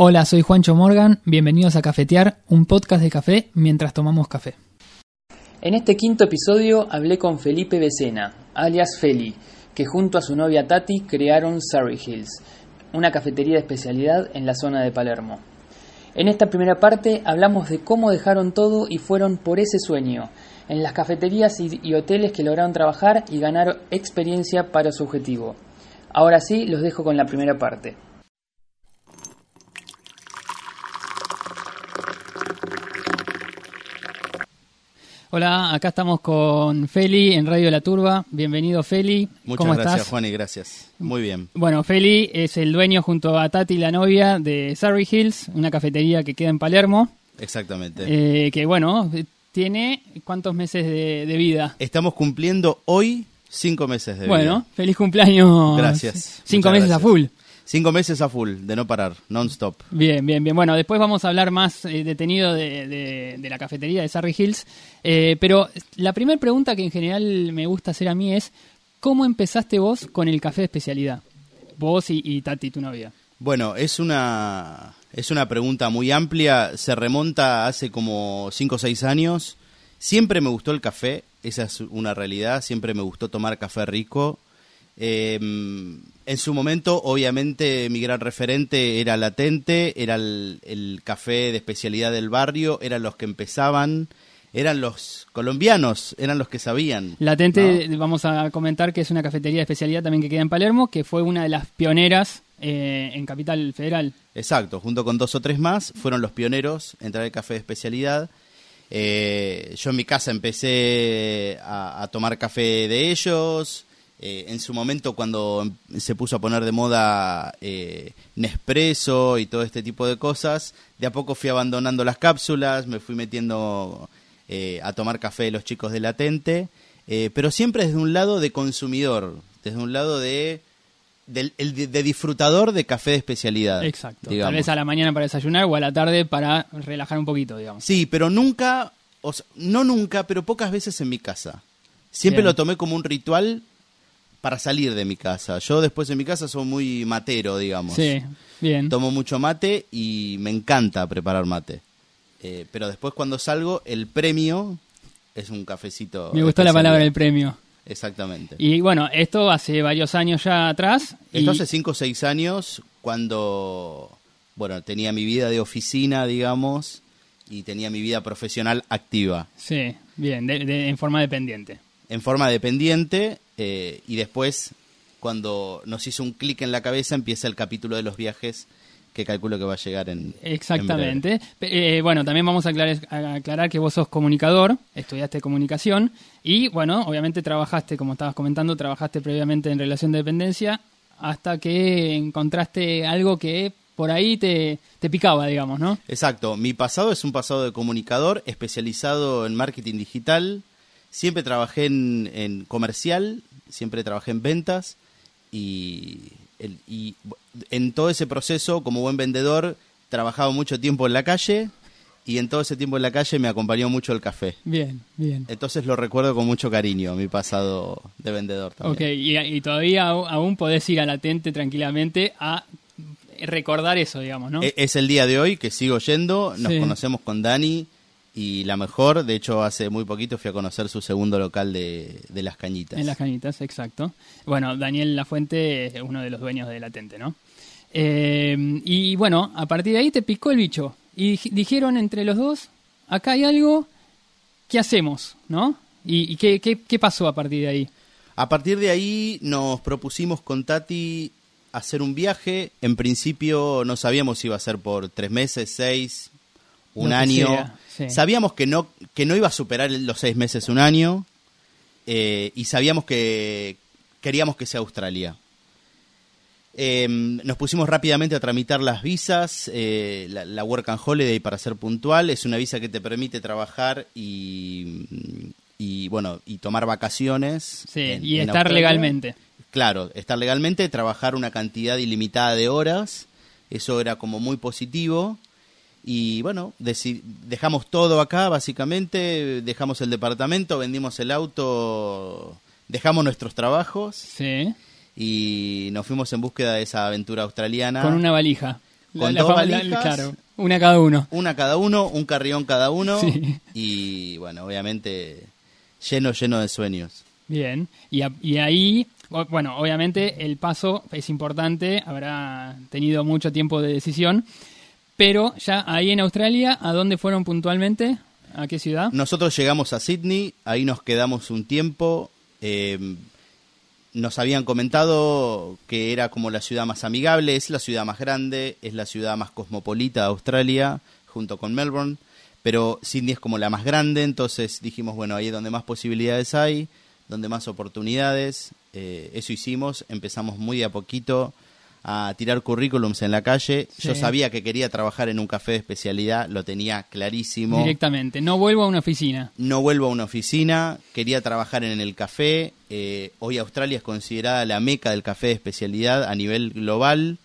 Hola, soy Juancho Morgan, bienvenidos a Cafetear, un podcast de café mientras tomamos café. En este quinto episodio hablé con Felipe Becena, alias Feli, que junto a su novia Tati crearon Surrey Hills, una cafetería de especialidad en la zona de Palermo. En esta primera parte hablamos de cómo dejaron todo y fueron por ese sueño, en las cafeterías y, y hoteles que lograron trabajar y ganar experiencia para su objetivo. Ahora sí, los dejo con la primera parte. Hola, acá estamos con Feli en Radio La Turba. Bienvenido, Feli. Muchas ¿Cómo gracias, estás? Juan, y gracias. Muy bien. Bueno, Feli es el dueño junto a Tati, la novia, de Surrey Hills, una cafetería que queda en Palermo. Exactamente. eh, que bueno, tiene cuántos meses de, de vida. Estamos cumpliendo hoy cinco meses de Bueno, vida. feliz cumpleaños. Gracias. Cinco meses a full. Cinco meses a full, de no parar, non-stop. Bien, bien, bien. Bueno, después vamos a hablar más eh, detenido de, de- de la cafetería de Surrey Hills. Eh, pero la primera pregunta que en general me gusta hacer a mí es, ¿cómo empezaste vos con el café de especialidad? Vos y, y Tati, tu novia. Bueno, es una, es una pregunta muy amplia. Se remonta hace como cinco o seis años. Siempre me gustó el café, esa es una realidad. Siempre me gustó tomar café rico. Eh, en su momento, obviamente, mi gran referente era Latente, era el, el café de especialidad del barrio, eran los que empezaban, eran los colombianos, eran los que sabían. Latente, ¿no? vamos a comentar que es una cafetería de especialidad también que queda en Palermo, que fue una de las pioneras eh, en Capital Federal. Exacto, junto con dos o tres más, fueron los pioneros en traer café de especialidad. Eh, yo en mi casa empecé a, a tomar café de ellos. Eh, en su momento, cuando se puso a poner de moda eh, Nespresso y todo este tipo de cosas, de a poco fui abandonando las cápsulas, me fui metiendo eh, a tomar café de los chicos de Latente, pero siempre desde un lado de consumidor, desde un lado de, de, de disfrutador de café de especialidad. Exacto. digamos. Tal vez a la mañana para desayunar o a la tarde para relajar un poquito, digamos. Sí, pero nunca, o sea, no nunca, pero pocas veces en mi casa. Siempre Bien. lo tomé como un ritual para salir de mi casa. Yo después en mi casa soy muy matero, digamos. Sí, bien. Tomo mucho mate y me encanta preparar mate. Eh, pero después cuando salgo, el premio es un cafecito. Me gustó la palabra el premio. Exactamente. Y bueno, esto hace varios años ya atrás. y- Esto hace 5 o 6 años cuando, bueno, tenía mi vida de oficina, digamos, y tenía mi vida profesional activa. Sí, bien, de- de- en forma dependiente. en forma dependiente eh, y después cuando nos hizo un clic en la cabeza empieza el capítulo de los viajes que calculo que va a llegar en. Exactamente. Eh, bueno, también vamos a aclarar, a aclarar que vos sos comunicador, estudiaste comunicación y, bueno, obviamente trabajaste, como estabas comentando, trabajaste previamente en relación de dependencia hasta que encontraste algo que por ahí te, te picaba, digamos, ¿no? Exacto, mi pasado es un pasado de comunicador especializado en marketing digital. Siempre trabajé en, en comercial, siempre trabajé en ventas y, el- y en todo ese proceso, como buen vendedor, trabajaba mucho tiempo en la calle y en todo ese tiempo en la calle me acompañó mucho el café. Bien, bien. Entonces lo recuerdo con mucho cariño, mi pasado de vendedor también. Ok, y, y todavía aún podés ir a Latente tranquilamente a recordar eso, digamos, ¿no? E- Es el día de hoy que sigo yendo, nos Sí. conocemos con Dani y la mejor, de hecho hace muy poquito fui a conocer su segundo local de, de Las Cañitas. En las cañitas, exacto. Bueno, Daniel Lafuente es uno de los dueños de Latente, ¿no? Eh, y bueno, a partir de ahí te picó el bicho. Y dij- dijeron entre los dos, acá hay algo, ¿qué hacemos? ¿No? ¿Y, y qué, qué, qué pasó a partir de ahí? A partir de ahí nos propusimos con Tati hacer un viaje, en principio no sabíamos si iba a ser por tres meses, seis, un año. sea, sí. Sabíamos que no, que no iba a superar los seis meses, un año, eh, y sabíamos que queríamos que sea Australia. Eh, nos pusimos rápidamente a tramitar las visas, eh, la, la Work and Holiday para ser puntual, es una visa que te permite trabajar y, y bueno, y tomar vacaciones. Sí, en- y en estar Australia. legalmente. Claro, estar legalmente, trabajar una cantidad ilimitada de horas, eso era como muy positivo. Y bueno, dejamos todo acá, básicamente, dejamos el departamento, vendimos el auto, dejamos nuestros trabajos Sí, y nos fuimos en búsqueda de esa aventura australiana con una valija. con La- dos la- valijas, claro, una cada uno. una cada uno, un carrión cada uno, Sí. y bueno, obviamente lleno, lleno de sueños. Bien, y, a- y ahí, bueno, obviamente el paso es importante, habrá tenido mucho tiempo de decisión, pero ya ahí en Australia, ¿a dónde fueron puntualmente? ¿A qué ciudad? Nosotros llegamos a Sydney, ahí nos quedamos un tiempo. eh, nos habían comentado que era como la ciudad más amigable, es la ciudad más grande, es la ciudad más cosmopolita de Australia, junto con Melbourne, pero Sydney es como la más grande, entonces dijimos, bueno, ahí es donde más posibilidades hay, donde más oportunidades, eh, eso hicimos, empezamos muy a poquito a tirar currículums en la calle, yo sabía que quería trabajar en un café de especialidad, lo tenía clarísimo Directamente, no vuelvo a una oficina. no vuelvo a una oficina, quería trabajar en el café. eh, hoy Australia es considerada la meca del café de especialidad a nivel global.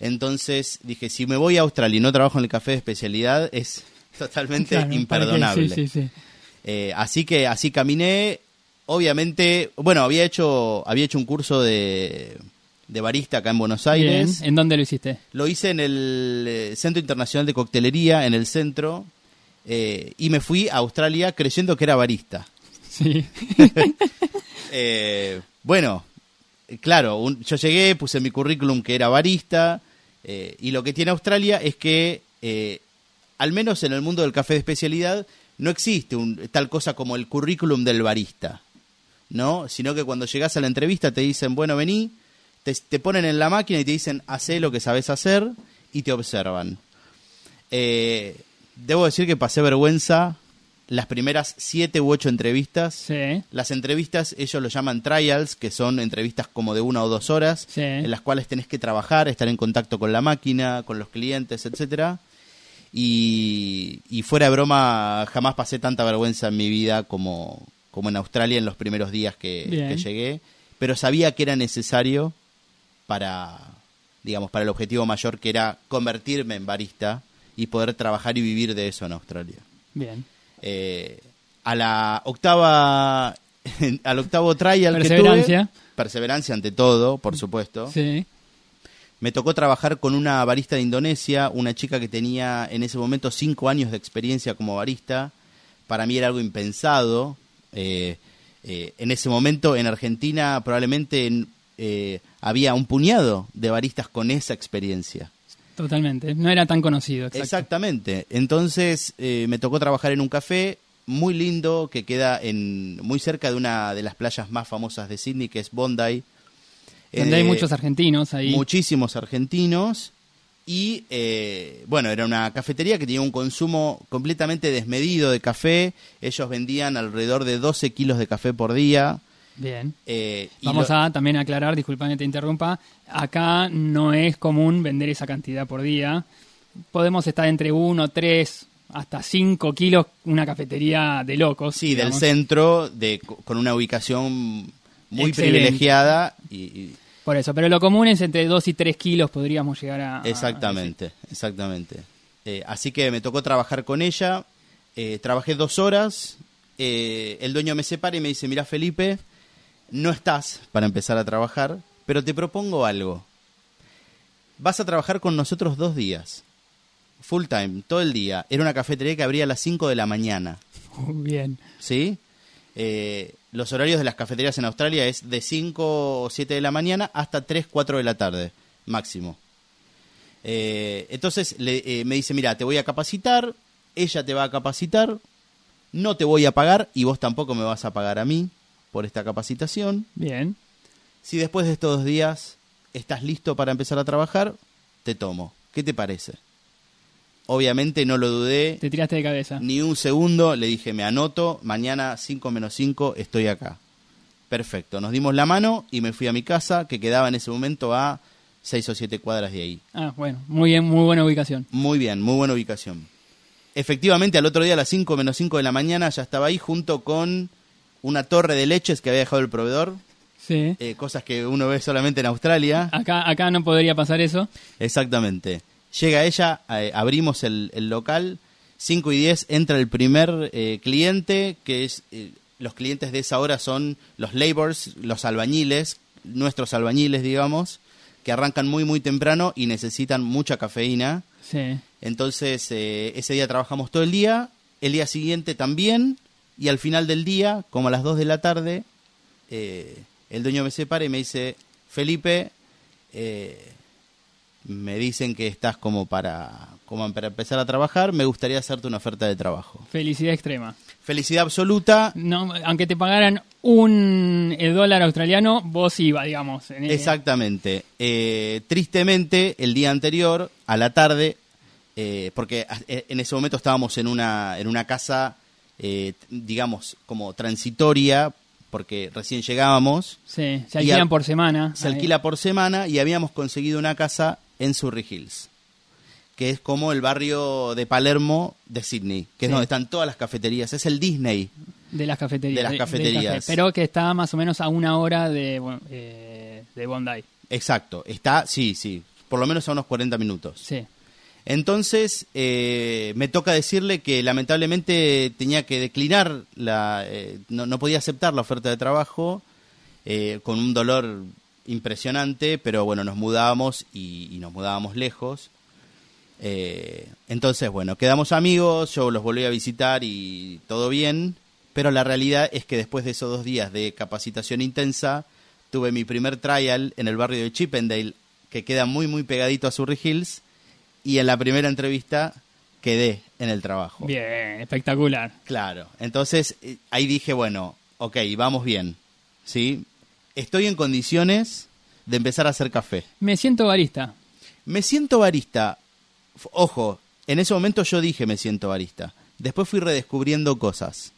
Entonces dije, si me voy a Australia y no trabajo en el café de especialidad, es totalmente imperdonable. Sí, sí, sí. Eh, así que así caminé. Obviamente, bueno, había hecho, había hecho un curso de, de barista acá en Buenos Bien, Aires. ¿en dónde lo hiciste? Lo hice en el eh, Centro Internacional de Coctelería, en el centro, eh, y me fui a Australia creyendo que era barista. Sí. Eh, bueno, claro, un- yo llegué, puse mi currículum que era barista, eh, y lo que tiene Australia es que, al menos en el mundo del café de especialidad, no existe un, tal cosa como el currículum del barista, ¿no? Sino que cuando llegas a la entrevista te dicen, bueno, vení, te, te ponen en la máquina y te dicen, hacé lo que sabes hacer, y te observan. Eh, debo decir que pasé vergüenza las primeras siete u ocho entrevistas. Sí. Las entrevistas, ellos lo llaman trials, que son entrevistas como de una o dos horas, Sí. en las cuales tenés que trabajar, estar en contacto con la máquina, con los clientes, etcétera. Y, y fuera de broma, jamás pasé tanta vergüenza en mi vida como, como en Australia en los primeros días que llegué. Pero sabía que era necesario para, digamos, para el objetivo mayor que era convertirme en barista y poder trabajar y vivir de eso en Australia. Bien. Eh, a la octava al octavo trial que Perseverancia. tuve, perseverancia ante todo, por supuesto. Sí. Me tocó trabajar con una barista de Indonesia, una chica que tenía en ese momento cinco años de experiencia como barista. Para mí era algo impensado. Eh, eh, en ese momento en Argentina probablemente en- eh, había un puñado de baristas con esa experiencia. Totalmente. No era tan conocido. Exacto. Exactamente. Entonces eh, me tocó trabajar en un café muy lindo que queda en muy cerca de una de las playas más famosas de Sydney, que es Bondi. Donde hay Eh, muchos argentinos ahí. Muchísimos argentinos. Y eh, bueno, era una cafetería que tenía un consumo completamente desmedido de café. Ellos vendían alrededor de 12 kilos de café por día. Bien. Eh, Vamos lo- a también aclarar, disculpame que te interrumpa, acá no es común vender esa cantidad por día. Podemos estar entre 1, 3, hasta 5 kilos, una cafetería de locos. Sí, del centro, de, con una ubicación muy Excelente. privilegiada. y- y Por eso, pero lo común es entre 2 y 3 kilos podríamos llegar a... a- Exactamente, exactamente. Eh, así que me tocó trabajar con ella. eh, trabajé dos horas. el dueño me separa y me dice, mira Felipe, no estás para empezar a trabajar, pero te propongo algo. Vas a trabajar con nosotros dos días. Full time, todo el día. Era una cafetería que abría a las 5 de la mañana. Bien. ¿sí? Eh, los horarios de las cafeterías en Australia es de 5 o 7 de la mañana hasta 3, 4 de la tarde, máximo. Eh, entonces le- eh, me dice, mira, te voy a capacitar, ella te va a capacitar, no te voy a pagar y vos tampoco me vas a pagar a mí por esta capacitación. Bien. Si después de estos dos días estás listo para empezar a trabajar, te tomo. ¿Qué te parece? Obviamente no lo dudé, Te tiraste de cabeza. ni un segundo, le dije, me anoto, mañana 5 menos 5 estoy acá. Perfecto, nos dimos la mano y me fui a mi casa, que quedaba en ese momento a 6 o 7 cuadras de ahí. Ah, bueno. Muy bien, muy buena ubicación. Muy bien, muy buena ubicación. Efectivamente, al otro día a las 5 menos 5 de la mañana ya estaba ahí junto con una torre de leches que había dejado el proveedor, Sí. eh, cosas que uno ve solamente en Australia. Acá, acá no podría pasar eso. Exactamente. Llega ella, eh, abrimos el, el local, 5 y 10 entra el primer eh, cliente, que es, eh, los clientes de esa hora son los laborers, los albañiles, nuestros albañiles, digamos, que arrancan muy, muy temprano y necesitan mucha cafeína. Sí. Entonces, eh, ese día trabajamos todo el día, el día siguiente también, y al final del día, como a las 2 de la tarde, eh, el dueño me separa y me dice, Felipe, eh, me dicen que estás como para, como para empezar a trabajar, me gustaría hacerte una oferta de trabajo. Felicidad extrema. Felicidad absoluta. No, aunque te pagaran un eh, dólar australiano, vos iba, digamos. en- Exactamente. Eh, tristemente, el día anterior, a la tarde, eh, porque en ese momento estábamos en una, en una casa, eh, digamos, como transitoria, porque recién llegábamos, Sí, se alquilan por semana. se Ahí. alquila por semana y habíamos conseguido una casa en Surrey Hills, que es como el barrio de Palermo de Sydney, que es donde están todas las cafeterías, es el Disney. De las cafeterías. De las cafeterías. café, pero que está más o menos a una hora de, bueno, eh, de Bondi. Exacto, está, sí, sí, por lo menos a unos 40 minutos. Sí. Entonces, eh, me toca decirle que lamentablemente tenía que declinar, la, eh, no, podía aceptar la oferta de trabajo eh, con un dolor impresionante, pero bueno, nos mudábamos y, y nos mudábamos lejos. Eh, entonces, bueno, quedamos amigos, yo los volví a visitar y todo bien, pero la realidad es que después de esos dos días de capacitación intensa, tuve mi primer trial en el barrio de Chippendale, que queda muy, muy pegadito a Surrey Hills, y en la primera entrevista quedé en el trabajo. Bien, espectacular. Claro, entonces eh, ahí dije, bueno, ok, vamos bien, ¿sí? Estoy en condiciones de empezar a hacer café. Me siento barista. Me siento barista. Ojo, en ese momento yo dije me siento barista. Después fui redescubriendo cosas.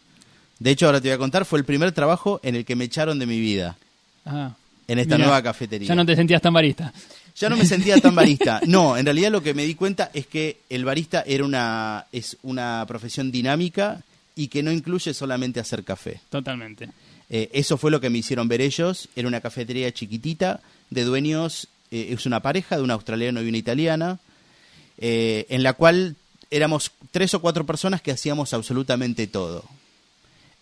De hecho, ahora te voy a contar, fue el primer trabajo en el que me echaron de mi vida, Ah, en esta mirá, nueva cafetería. Ya no te sentías tan barista. Ya no me sentía tan barista. No, en realidad lo que me di cuenta es que el barista era una, es una profesión dinámica y que no incluye solamente hacer café. Totalmente. Eh, eso fue lo que me hicieron ver ellos. Era una cafetería chiquitita de dueños, eh, es una pareja de un australiano y una italiana, eh, en la cual éramos tres o cuatro personas que hacíamos absolutamente todo.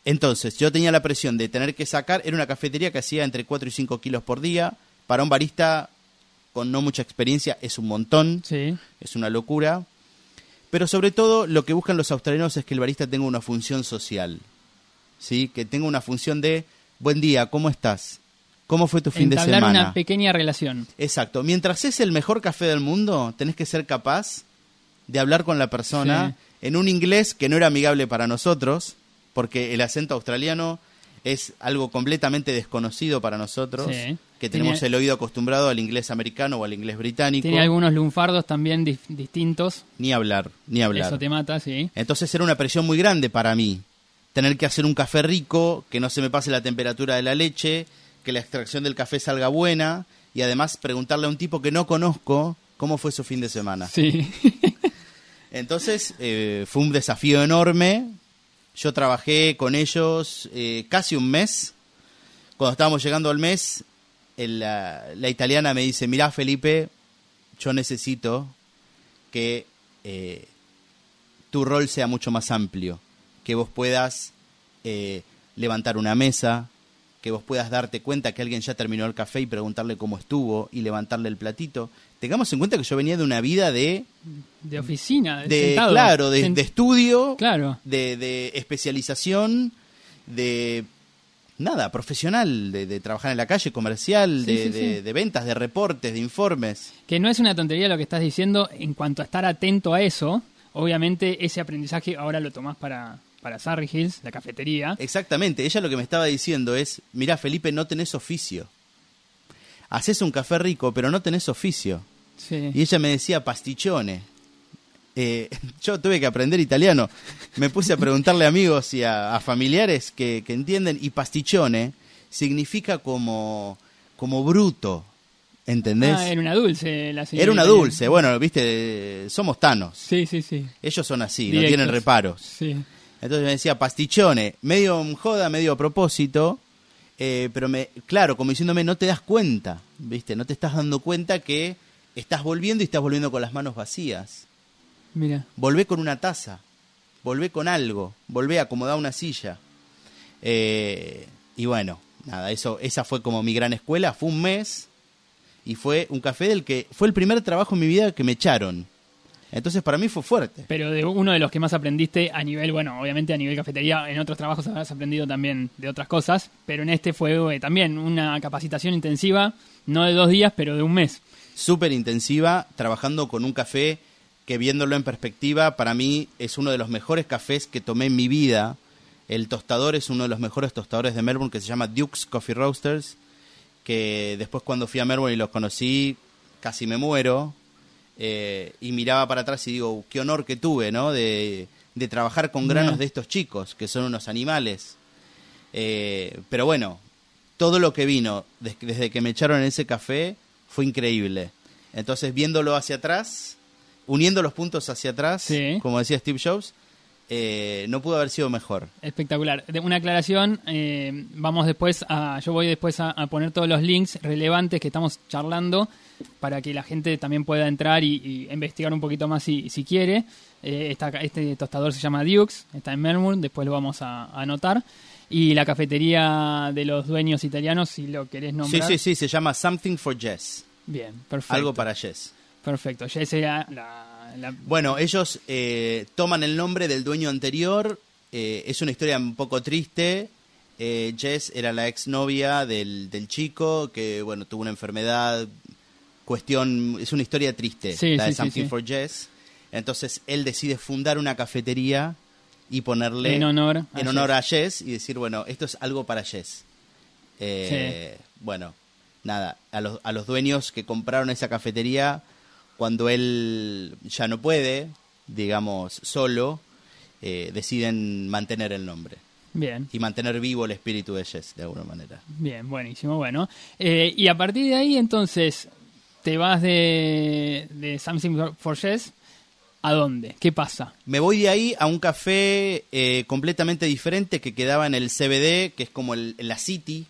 Entonces, yo tenía la presión de tener que sacar, era una cafetería que hacía entre 4 y 5 kilos por día. Para un barista con no mucha experiencia es un montón Sí. es una locura. Pero sobre todo lo que buscan los australianos es que el barista tenga una función social. ¿Sí? Que tenga una función de buen día, ¿cómo estás? ¿Cómo fue tu fin de semana? una pequeña relación. Exacto. Mientras es el mejor café del mundo, tenés que ser capaz de hablar con la persona en un inglés que no era amigable para nosotros, porque el acento australiano es algo completamente desconocido para nosotros, Sí. que tenemos Tiene- el oído acostumbrado al inglés americano o al inglés británico. Tiene algunos lunfardos también distintos. Ni hablar, ni hablar. Eso te mata, sí. Entonces era una presión muy grande para mí. Tener que hacer un café rico, que no se me pase la temperatura de la leche, que la extracción del café salga buena y además preguntarle a un tipo que no conozco cómo fue su fin de semana. Sí. Entonces eh, fue un desafío enorme. Yo trabajé con ellos eh, casi un mes. Cuando estábamos llegando al mes, la italiana me dice, mirá Felipe, yo necesito que eh, tu rol sea mucho más amplio, que vos puedas eh, levantar una mesa, que vos puedas darte cuenta que alguien ya terminó el café y preguntarle cómo estuvo y levantarle el platito. Tengamos en cuenta que yo venía de una vida de De oficina, de, de sentado. claro de, de estudio Claro. de, de especialización de nada profesional de, de trabajar en la calle comercial Sí, de, sí, de- sí. de ventas de reportes de informes Que no es una tontería lo que estás diciendo en cuanto a estar atento a eso. Obviamente ese aprendizaje ahora lo tomás para, para Surrey Hills, la cafetería. exactamente ella lo que me estaba diciendo es mira Felipe no tenés oficio haces un café rico pero no tenés oficio Sí. y ella me decía pastichone Eh, yo tuve que aprender italiano. Me puse a preguntarle a amigos y a, a familiares que, que entienden. Y pastichone significa como, como bruto. ¿Entendés? Ah, era una dulce la señora Era una dulce. Bueno, viste, somos tanos. Sí, sí, sí. Ellos son así, no tienen reparos. Sí. Entonces me decía pastichone, medio joda, medio a propósito, eh, pero me, claro, como diciéndome, no te das cuenta, ¿viste? No te estás dando cuenta que estás volviendo y estás volviendo con las manos vacías. Mira. Volvé con una taza, volvé con algo, volvé a acomodar una silla. Eh, y bueno, nada, eso, esa fue como mi gran escuela, fue un mes y fue un café del que fue el primer trabajo en mi vida que me echaron. Entonces para mí fue fuerte. Pero de uno de los que más aprendiste a nivel, bueno, obviamente a nivel cafetería, en otros trabajos habrás aprendido también de otras cosas, pero en este fue eh, también una capacitación intensiva, no de dos días, pero de un mes. Súper intensiva, trabajando con un café que viéndolo en perspectiva, para mí es uno de los mejores cafés que tomé en mi vida. El tostador es uno de los mejores tostadores de Melbourne que se llama Duke's Coffee Roasters, que después cuando fui a Melbourne y los conocí, casi me muero eh, y miraba para atrás y digo, qué honor que tuve, ¿no? De, trabajar con granos de estos chicos, que son unos animales. Eh, pero bueno, todo lo que vino desde que me echaron en ese café fue increíble. Entonces, viéndolo hacia atrás, uniendo los puntos hacia atrás, como decía Steve Jobs, eh, no pudo haber sido mejor. Espectacular. Una aclaración, vamos después a, yo voy después a, poner todos los links relevantes que estamos charlando para que la gente también pueda entrar y, investigar un poquito más si, si quiere. Eh, este tostador se llama Dukes, está en Melbourne, después lo vamos a, anotar. Y la cafetería de los dueños italianos, si lo querés nombrar. Sí, sí, sí, se llama Something for Jess. Bien, perfecto. Algo para Jess. Perfecto, Jess era la... Bueno, ellos eh, toman el nombre del dueño anterior. Eh, es una historia un poco triste. Jess era la exnovia del, del chico que, bueno, tuvo una enfermedad cuestión, es una historia triste, la de Something for Jess. Entonces él decide fundar una cafetería y ponerle en honor, en honor Jess. a Jess y decir, bueno, esto es algo para Jess. Eh, bueno, nada, a los, a los dueños que compraron esa cafetería, cuando él ya no puede, digamos, solo, eh, deciden mantener el nombre. Bien. Y mantener vivo el espíritu de Jess, de alguna manera. Bien, buenísimo. Bueno, eh, y a partir de ahí, entonces, te vas de, de Something for Chess, ¿a dónde? ¿Qué pasa? Me voy de ahí a un café eh, completamente diferente que quedaba en el CBD, que es como el, la City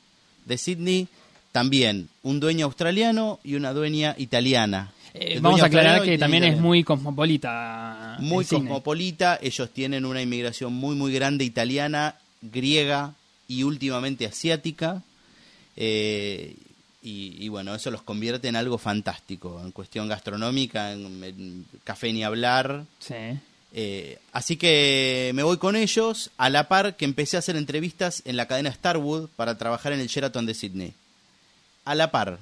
de Sydney. También un dueño australiano y una dueña italiana. Eh, vamos a aclarar que también es muy cosmopolita. Muy cosmopolita. Ellos tienen una inmigración muy, muy grande italiana, griega y últimamente asiática. Eh, y, bueno, eso los convierte en algo fantástico, en cuestión gastronómica, en, café ni hablar. Sí. Eh, así que me voy con ellos, a la par que empecé a hacer entrevistas en la cadena Starwood para trabajar en el Sheraton de Sydney. A la par.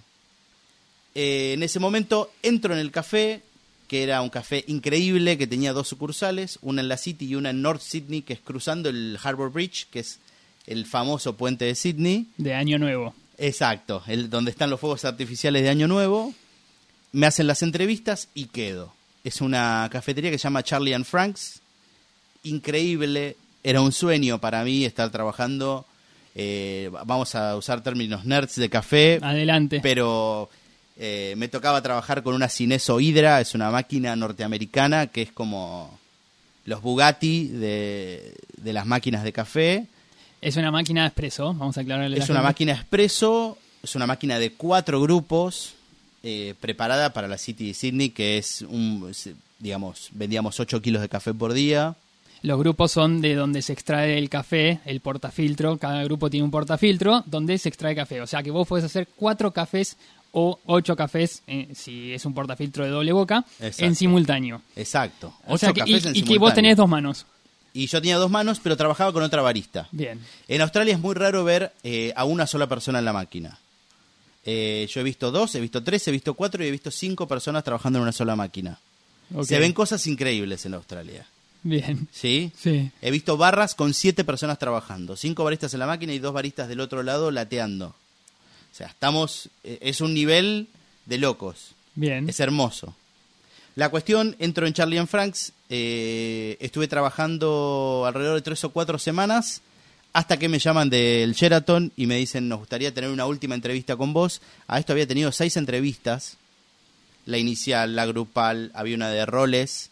Eh, en ese momento entro en el café, que era un café increíble, que tenía dos sucursales, una en la City y una en North Sydney, que es cruzando el Harbour Bridge, que es el famoso puente de Sydney. De Año Nuevo. Exacto, el, donde están los fuegos artificiales de Año Nuevo. Me hacen las entrevistas y quedo. Es una cafetería que se llama Charlie and Franks. Increíble, era un sueño para mí estar trabajando. Eh, vamos a usar términos nerds de café. Adelante. Pero eh, me tocaba trabajar con una Cineso Hydra, es una máquina norteamericana que es como los Bugatti de, de las máquinas de café es una máquina de expreso, vamos a aclararle. Es una máquina expreso, es una máquina de cuatro grupos eh, preparada para la City de Sydney, que es un, digamos, vendíamos 8 kilos de café por día. Los grupos son de donde se extrae el café, el portafiltro. Cada grupo tiene un portafiltro donde se extrae café. O sea que vos podés hacer cuatro cafés o ocho cafés, eh, si es un portafiltro de doble boca, en simultáneo. Exacto. o sea que, y que vos tenés dos manos y yo tenía dos manos, pero trabajaba con otra barista. Bien. En Australia es muy raro ver eh, a una sola persona en la máquina. Eh, yo he visto dos, he visto tres, he visto cuatro y he visto cinco personas trabajando en una sola máquina. Se ven cosas increíbles en Australia. Bien. ¿Sí? Sí. He visto barras con siete personas trabajando, cinco baristas en la máquina y dos baristas del otro lado lateando. O sea, estamos, eh, es un nivel de locos. Bien. Es hermoso. La cuestión, entro en Charlie and Franks, eh, estuve trabajando alrededor de tres o cuatro semanas hasta que me llaman del Sheraton y me dicen, nos gustaría tener una última entrevista con vos. A esto había tenido seis entrevistas, la inicial, la grupal, había una de roles,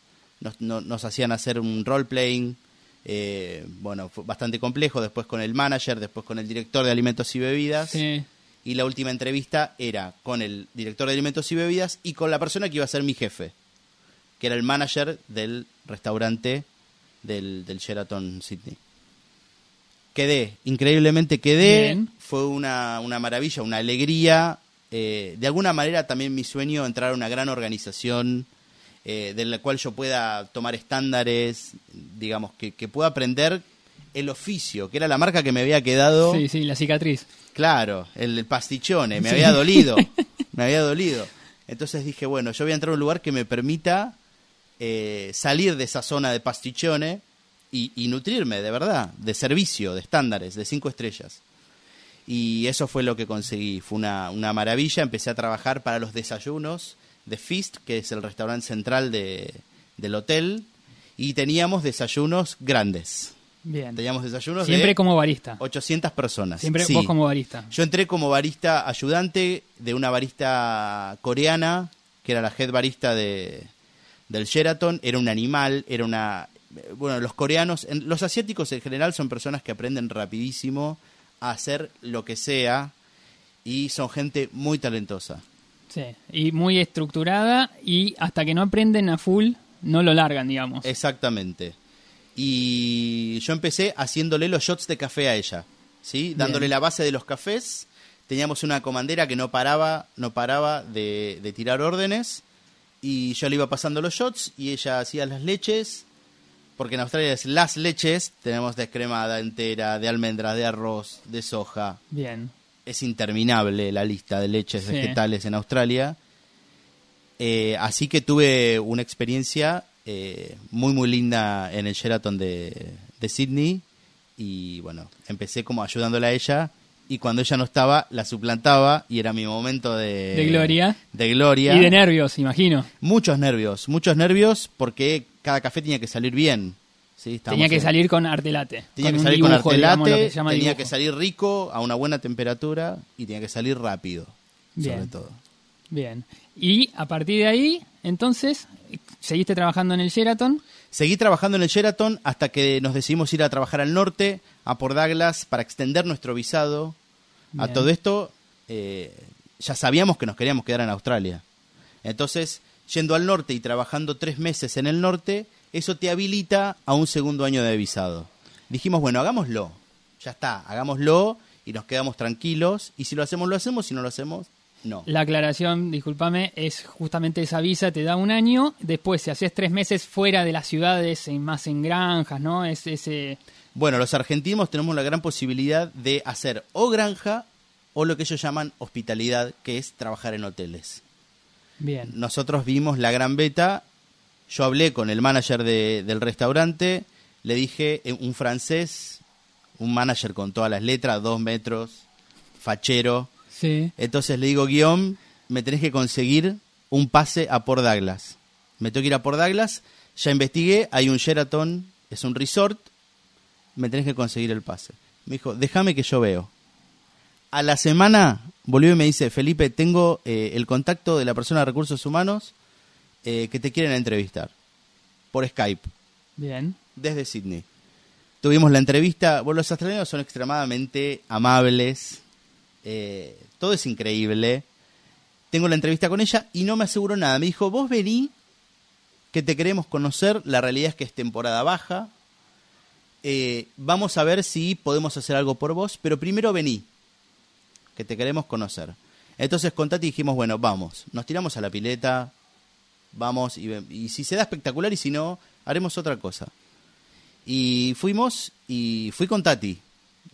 nos, hacían hacer un role-playing, eh, bueno, fue bastante complejo, después con el manager, después con el director de alimentos y bebidas. Y la última entrevista era con el director de alimentos y bebidas y con la persona que iba a ser mi jefe que era el manager del restaurante del, Sheraton Sydney. Quedé, increíblemente quedé, fue una, una, maravilla, una alegría, eh, de alguna manera también mi sueño entrar a una gran organización eh, de la cual yo pueda tomar estándares, digamos, que, que pueda aprender el oficio, que era la marca que me había quedado. Sí, sí, la cicatriz. Claro, el, pastichone, me había dolido, me había dolido. Entonces dije, bueno, yo voy a entrar a un lugar que me permita eh, salir de esa zona de pastichone y, y, nutrirme de verdad, de servicio, de estándares, de cinco estrellas. Y eso fue lo que conseguí, fue una, una maravilla. Empecé a trabajar para los desayunos de Feast, que es el restaurante central de, del hotel, y teníamos desayunos grandes. Bien. Teníamos desayunos Siempre de como barista. 800 personas. Siempre Sí. vos como barista. Yo entré como barista ayudante de una barista coreana, que era la head barista de, del Sheraton. Era un animal, era una... Bueno, los coreanos, en- los asiáticos en general son personas que aprenden rapidísimo a hacer lo que sea y son gente muy talentosa. Sí. Y muy estructurada y hasta que no aprenden a full, no lo largan, digamos. Exactamente. Y yo empecé haciéndole los shots de café a ella, ¿sí? Dándole la base de los cafés. Teníamos una comandera que no paraba, no paraba de, de tirar órdenes. Y yo le iba pasando los shots y ella hacía las leches. Porque en Australia es las leches. Tenemos descremada, entera, de almendras, de arroz, de soja. Bien. Es interminable la lista de leches Sí. vegetales en Australia. Eh, así que tuve una experiencia eh, muy, muy linda en el Sheraton de, de Sydney. Y bueno, empecé como ayudándola a ella. Y cuando ella no estaba, la suplantaba y era mi momento de, De gloria. De gloria. Y de nervios, imagino. Muchos nervios, muchos nervios porque cada café tenía que salir bien. ¿sí? Tenía que en- salir con artelate. Tenía que salir dibujo, con digamos, artelate, que llama tenía dibujo. que salir rico, a una buena temperatura y tenía que salir rápido, Bien. sobre todo. Bien. Y a partir de ahí, entonces, seguiste trabajando en el Sheraton. Seguí trabajando en el Sheraton hasta que nos decidimos ir a trabajar al norte, a Port Douglas, para extender nuestro visado. A todo esto, eh, ya sabíamos que nos queríamos quedar en Australia. Entonces, yendo al norte y trabajando tres meses en el norte, eso te habilita a un segundo año de visado. Dijimos, bueno, hagámoslo. Ya está, hagámoslo y nos quedamos tranquilos. Y si lo hacemos, lo hacemos. Si no lo hacemos, no. La aclaración, discúlpame, es justamente esa visa, te da un año. Después, si haces tres meses fuera de las ciudades, en, más en granjas, ¿no? Es ese. Bueno, los argentinos tenemos la gran posibilidad de hacer o granja o lo que ellos llaman hospitalidad, que es trabajar en hoteles. Bien. Nosotros vimos la gran beta, yo hablé con el manager de- del restaurante, le dije, eh, un francés, un manager con todas las letras, dos metros, fachero. Sí. Entonces le digo, Guión, me tenés que conseguir un pase a Port Douglas. Me tengo que ir a Port Douglas, ya investigué, hay un Sheraton, es un resort, me tenés que conseguir el pase. Me dijo, déjame que yo veo. A la semana volvió y me dice, Felipe, tengo eh, el contacto de la persona de recursos humanos eh, que te quieren entrevistar por Skype Bien. desde Sydney. Tuvimos la entrevista. Bueno, los australianos son extremadamente amables. Eh, todo es increíble. Tengo la entrevista con ella y no me aseguró nada. Me dijo, vos vení, que te queremos conocer. La realidad es que es temporada baja. Eh, vamos a ver si podemos hacer algo por vos, pero primero vení, que te queremos conocer. Entonces con Tati dijimos, bueno, vamos, nos tiramos a la pileta, vamos, y, y si se da espectacular y si no, haremos otra cosa. Y fuimos y fui con Tati.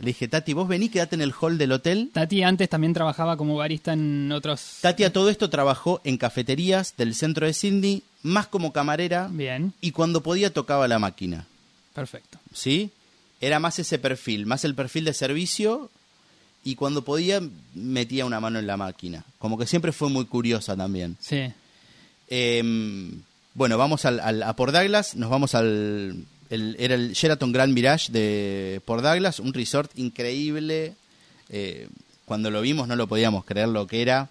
Le dije, Tati, vos vení, quédate en el hall del hotel. Tati antes también trabajaba como barista en otros. Tati a todo esto trabajó en cafeterías del centro de Sydney, más como camarera, Bien. y cuando podía tocaba la máquina. Perfecto. ¿Sí? Era más ese perfil, más el perfil de servicio, y cuando podía metía una mano en la máquina. Como que siempre fue muy curiosa también. Sí. Eh, bueno, vamos al, al- a Port Douglas, nos vamos al... el- era el Sheraton Grand Mirage de Port Douglas, un resort increíble. Eh, cuando lo vimos no lo podíamos creer lo que era.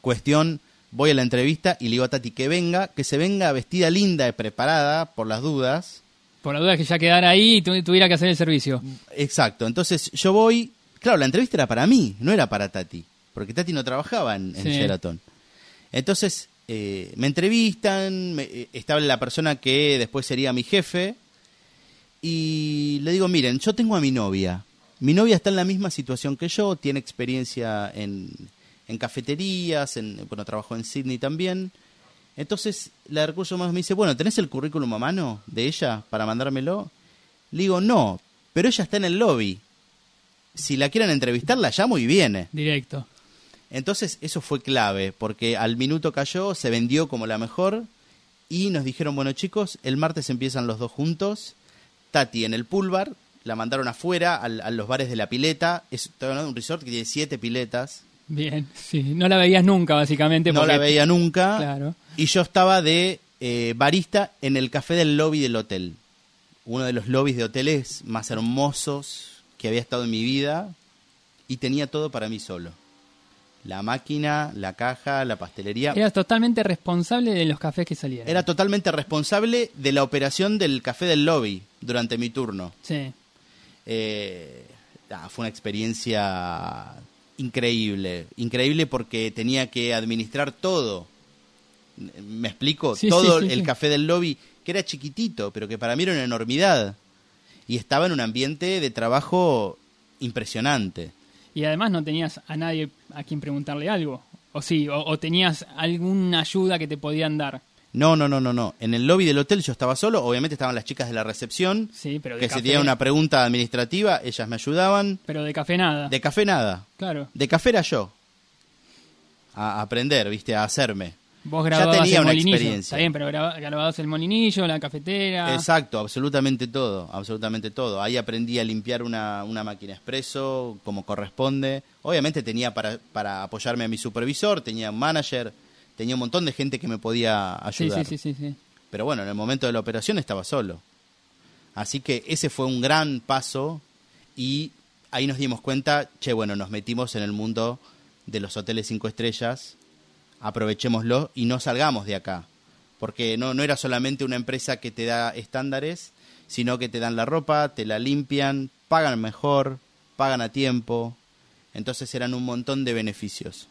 Cuestión, voy a la entrevista y le digo a Tati que venga, que se venga vestida linda y preparada por las dudas. Por la duda que ya quedara ahí y tu- tuviera que hacer el servicio. Exacto, entonces yo voy, claro, la entrevista era para mí, no era para Tati, porque Tati no trabajaba en, en Sí. Sheraton. Entonces eh, me entrevistan, me- eh, estaba la persona que después sería mi jefe, y le digo, miren, yo tengo a mi novia, mi novia está en la misma situación que yo, tiene experiencia en, en cafeterías, en, bueno, trabajó en Sydney también. Entonces la de recursos humanos me dice, bueno, ¿tenés el currículum a mano de ella para mandármelo? Le digo, no, pero ella está en el lobby. Si la quieren entrevistar, la llamo y viene. Directo. Entonces eso fue clave, porque al minuto cayó, se vendió como la mejor y nos dijeron, bueno chicos, el martes empiezan los dos juntos. Tati en el pool bar, la mandaron afuera, a los bares de la pileta. Es un resort que tiene siete piletas. Bien, sí, no la veías nunca básicamente. No la veía nunca. Claro. Y yo estaba de eh, barista en el café del lobby del hotel. Uno de los lobbies de hoteles más hermosos que había estado en mi vida. Y tenía todo para mí solo la máquina, la caja, la pastelería. Eras totalmente responsable de los cafés que salían. Era totalmente responsable de la operación del café del lobby durante mi turno. Sí. Eh, ah, fue una experiencia increíble, increíble porque tenía que administrar todo. ¿Me explico? todo el café del lobby, que era chiquitito, pero que para mí era una enormidad. Y estaba en un ambiente de trabajo impresionante y además no tenías a nadie a quien preguntarle algo. O sí, o, tenías alguna ayuda que te podían dar. No, no, no, no, no. En el lobby del hotel yo estaba solo, obviamente estaban las chicas de la recepción, sí, pero que si tenía una pregunta administrativa, ellas me ayudaban. Pero de café nada. De café nada. Claro. De café era yo. A aprender, viste, a hacerme. Vos grababas ya tenía el una experiencia. Está bien, pero grababas el molinillo, la cafetera. Exacto, absolutamente todo, absolutamente todo. Ahí aprendí a limpiar una, una máquina expreso como corresponde. Obviamente tenía para, para apoyarme a mi supervisor, tenía un manager, tenía un montón de gente que me podía ayudar. Sí, sí, sí, sí. Pero bueno, en el momento de la operación estaba solo. Así que ese fue un gran paso y ahí nos dimos cuenta, che, bueno, nos metimos en el mundo de los hoteles cinco estrellas aprovechémoslo y no salgamos de acá. Porque no, no era solamente una empresa que te da estándares, sino que te dan la ropa, te la limpian, pagan mejor, pagan a tiempo. Entonces eran un montón de beneficios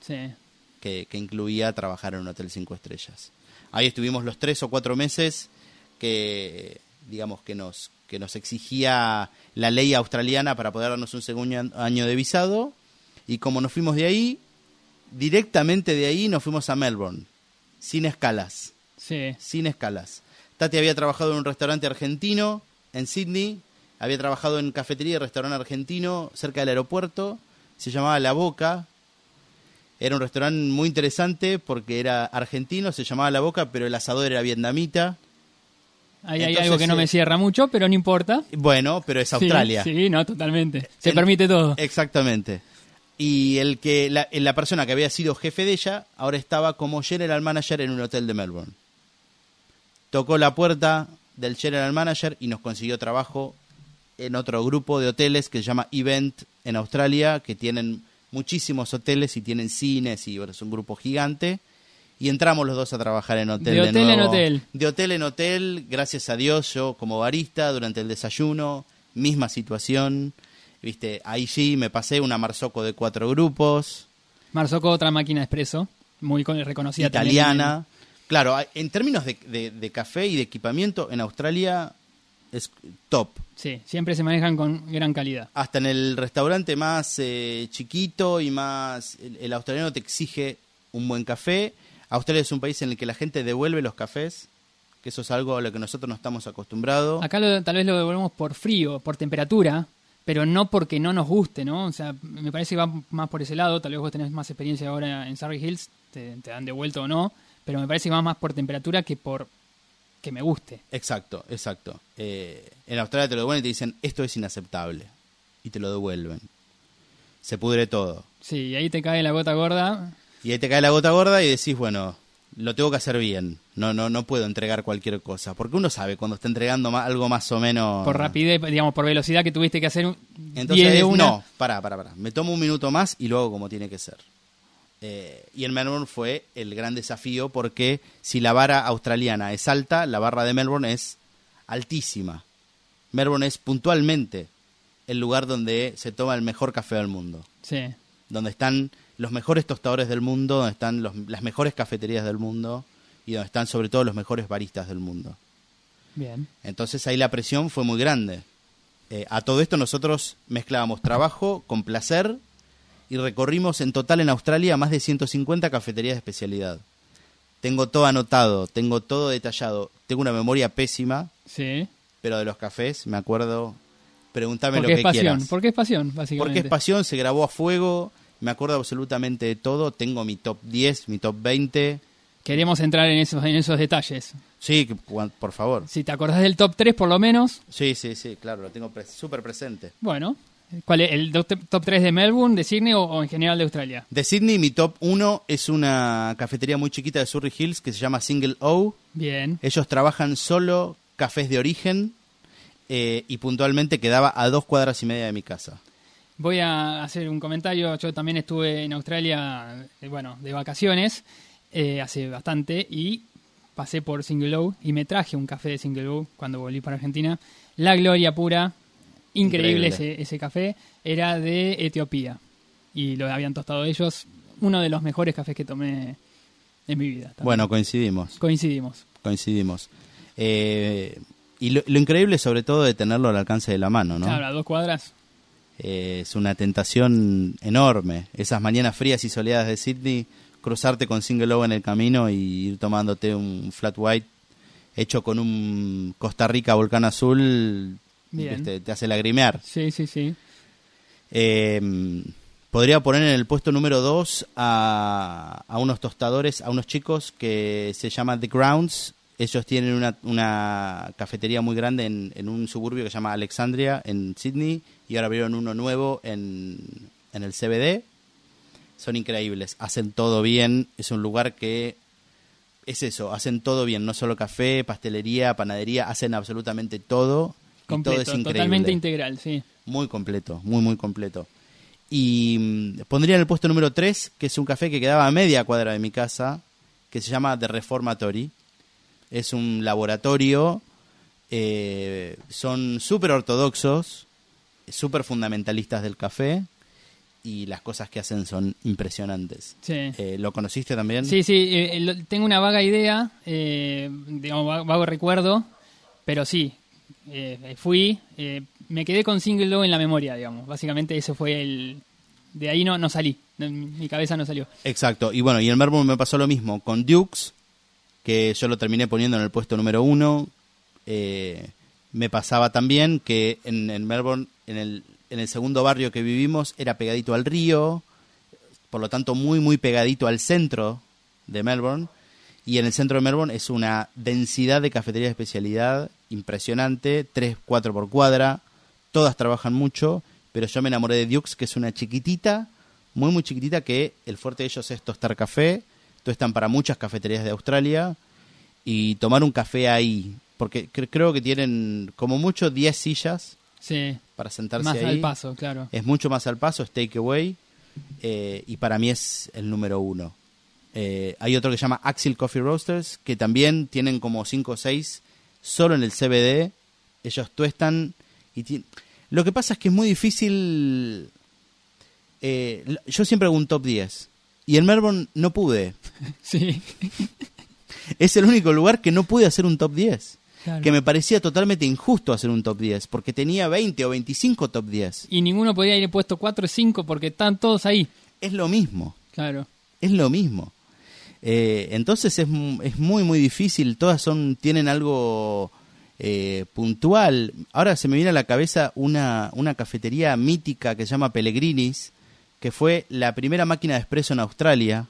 que, que incluía trabajar en un hotel cinco estrellas. Ahí estuvimos los tres o cuatro meses que, digamos, que nos, que nos exigía la ley australiana para poder darnos un segundo año de visado. Y como nos fuimos de ahí, directamente de ahí nos fuimos a Melbourne, sin escalas. Sí. Sin escalas. Tati había trabajado en un restaurante argentino en Sydney, había trabajado en cafetería y restaurante argentino cerca del aeropuerto, se llamaba La Boca. Era un restaurante muy interesante porque era argentino, se llamaba La Boca, pero el asador era vietnamita. Ahí hay algo que no me cierra mucho, pero no importa. Bueno, pero es Australia. Sí, no, totalmente. Se permite todo. Exactamente y el que la, la, persona que había sido jefe de ella ahora estaba como general manager en un hotel de Melbourne. Tocó la puerta del general manager y nos consiguió trabajo en otro grupo de hoteles que se llama Event en Australia, que tienen muchísimos hoteles y tienen cines y es un grupo gigante. Y entramos los dos a trabajar en hotel. De, de hotel en hotel. De hotel en hotel, gracias a Dios, yo como barista durante el desayuno, misma situación Viste, ahí sí me pasé una Marzocco de cuatro grupos. Marzocco, otra máquina de expreso, muy reconocida. Italiana. Claro, en términos de, café y de equipamiento, en Australia es top. Sí, siempre se manejan con gran calidad. Hasta en el restaurante más eh, chiquito y más... El, australiano te exige un buen café. Australia es un país en el que la gente devuelve los cafés, que eso es algo a lo que nosotros no estamos acostumbrados. Acá tal vez lo devolvemos por frío, por temperatura, pero no porque no nos guste, ¿no? O sea, me parece que va más por ese lado, tal vez vos tenés más experiencia ahora en Surrey Hills, te, dan de vuelta o no, pero me parece que va más por temperatura que por que me guste. Exacto, exacto. Eh, en Australia te lo devuelven y te dicen, esto es inaceptable, y te lo devuelven. Se pudre todo. Sí, y ahí te cae la gota gorda. Y ahí te cae la gota gorda y decís, bueno, lo tengo que hacer bien. No, no, no puedo entregar cualquier cosa. Porque uno sabe cuando está entregando algo más o menos. Por rapidez, digamos, por velocidad que tuviste que hacer. Entonces, de no, pará, pará, pará. Me tomo un minuto más y lo hago como tiene que ser. Eh, y en Melbourne fue el gran desafío porque si la vara australiana es alta, la barra de Melbourne es altísima. Melbourne es puntualmente el lugar donde se toma el mejor café del mundo. Sí. Donde están los mejores tostadores del mundo, donde están las mejores cafeterías del mundo y donde están sobre todo los mejores baristas del mundo. Bien. Entonces ahí la presión fue muy grande. Eh, a todo esto nosotros mezclábamos trabajo con placer y recorrimos en total en Australia más de 150 cafeterías de especialidad. Tengo todo anotado, tengo todo detallado. Tengo una memoria pésima, Sí. pero de los cafés me acuerdo. Preguntame Porque lo es que pasión. quieras. Porque es pasión, básicamente. Porque es pasión, se grabó a fuego, me acuerdo absolutamente de todo. Tengo mi top 10, mi top 20. Queremos entrar en esos, en esos detalles. Sí, por favor. Si te acordás del top 3 por lo menos, Sí, sí, sí, claro, lo tengo pre- súper presente. bueno. ¿Cuál es? ¿El top 3 de Melbourne, de Sydney o, o en general de Australia? De Sydney, mi top 1 es una cafetería muy chiquita de Surrey Hills que se llama Single O. Bien. Ellos trabajan solo cafés de origen eh, y puntualmente quedaba a dos cuadras y media de mi casa. Voy a hacer un comentario. Yo también estuve en Australia, eh, bueno, de vacaciones, eh, hace bastante, y pasé por Single O y me traje un café de Single O cuando volví para Argentina. La gloria pura, increíble, Increíble. Ese, ese café, era de Etiopía y lo habían tostado ellos. Uno de los mejores cafés que tomé en mi vida. también. Bueno, coincidimos, coincidimos. coincidimos. Eh, y lo, lo increíble sobre todo de tenerlo al alcance de la mano, ¿no? Claro, a dos cuadras. Eh, es una tentación enorme. Esas mañanas frías y soleadas de Sydney, cruzarte con Single O en el camino y ir tomándote un flat white hecho con un Costa Rica volcán azul, este, te hace lagrimear. Sí, sí, sí. Eh, podría poner en el puesto número 2 a, a unos tostadores, a unos chicos que se llaman The Grounds. Ellos tienen una, una cafetería muy grande en, en un suburbio que se llama Alexandria, en Sydney, y ahora abrieron uno nuevo en, en el CBD. Son increíbles, hacen todo bien, es un lugar que es eso, hacen todo bien, no solo café, pastelería, panadería, hacen absolutamente todo. y todo Completo, es increíble. totalmente integral, sí. Muy completo, muy, muy completo. Y mm, pondría en el puesto número 3, que es un café que quedaba a media cuadra de mi casa, que se llama The Reformatory. Es un laboratorio, eh, son súper ortodoxos, súper fundamentalistas del café, y las cosas que hacen son impresionantes. Sí. Eh, ¿Lo conociste también? Sí, sí, eh, lo- tengo una vaga idea, eh, digamos, va- vago recuerdo, pero sí, eh, fui, eh, me quedé con Single Low en la memoria, digamos. Básicamente eso fue el... De ahí no, no salí, mi cabeza no salió. Exacto. Y bueno, y en Melbourne me pasó lo mismo con Dukes, que yo lo terminé poniendo en el puesto número uno. Eh, me pasaba también que en, en Melbourne, en el, en el segundo barrio que vivimos, era pegadito al río, por lo tanto muy, muy pegadito al centro de Melbourne. Y en el centro de Melbourne es una densidad de cafetería de especialidad impresionante, 3, 4 por cuadra, todas trabajan mucho, pero yo me enamoré de Dukes, que es una chiquitita, muy, muy chiquitita, que el fuerte de ellos es tostar café, tostan para muchas cafeterías de Australia, y tomar un café ahí, porque cre- creo que tienen como mucho 10 sillas Sí, para sentarse más ahí. al paso, claro. Es mucho más al paso, es takeaway, eh, y para mí es el número uno. Eh, hay otro que se llama Axel Coffee Roasters, que también tienen como 5 o 6 solo en el CBD. Ellos tuestan y Lo que pasa es que es muy difícil... eh, yo siempre hago un top 10. Y en Melbourne no pude. Sí, Es el único lugar que no pude hacer un top 10. Claro. Que me parecía totalmente injusto hacer un top 10. Porque tenía 20 o 25 top 10. Y ninguno podía ir puesto 4 o 5 porque están todos ahí. Es lo mismo. Claro. es lo mismo. Eh, entonces es, es muy, muy difícil. Todas son tienen algo eh, puntual. Ahora se me viene a la cabeza una, una cafetería mítica que se llama Pellegrinis, que fue la primera máquina de espresso en Australia,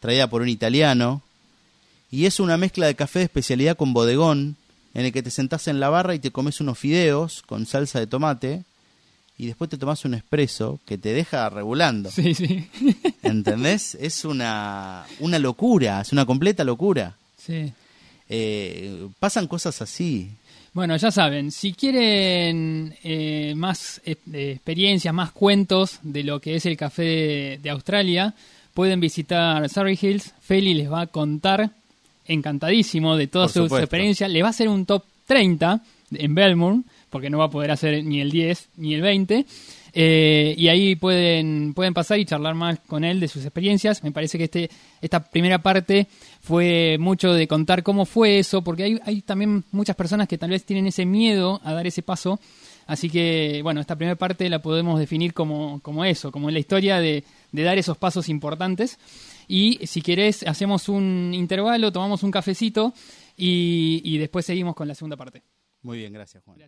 traída por un italiano. Y es una mezcla de café de especialidad con bodegón, en el que te sentás en la barra y te comes unos fideos con salsa de tomate. Y después te tomas un espresso que te deja regulando. Sí, sí. ¿Entendés? Es una, una locura, es una completa locura. sí. Eh, pasan cosas así. Bueno, ya saben, si quieren eh, más eh, experiencias, más cuentos de lo que es el café de, de Australia, pueden visitar Surrey Hills. Feli les va a contar, encantadísimo de toda su, experiencia. Le va a hacer un top 30 en Belmore, porque no va a poder hacer ni el 10 ni el 20. Eh, y ahí pueden, pueden pasar y charlar más con él de sus experiencias. Me parece que este, esta primera parte fue mucho de contar cómo fue eso, porque hay, hay también muchas personas que tal vez tienen ese miedo a dar ese paso Así que, bueno, esta primera parte la podemos definir como, como eso, como la historia de, de dar esos pasos importantes. Y si querés, hacemos un intervalo, tomamos un cafecito y, y después seguimos con la segunda parte. Muy bien, gracias Juan.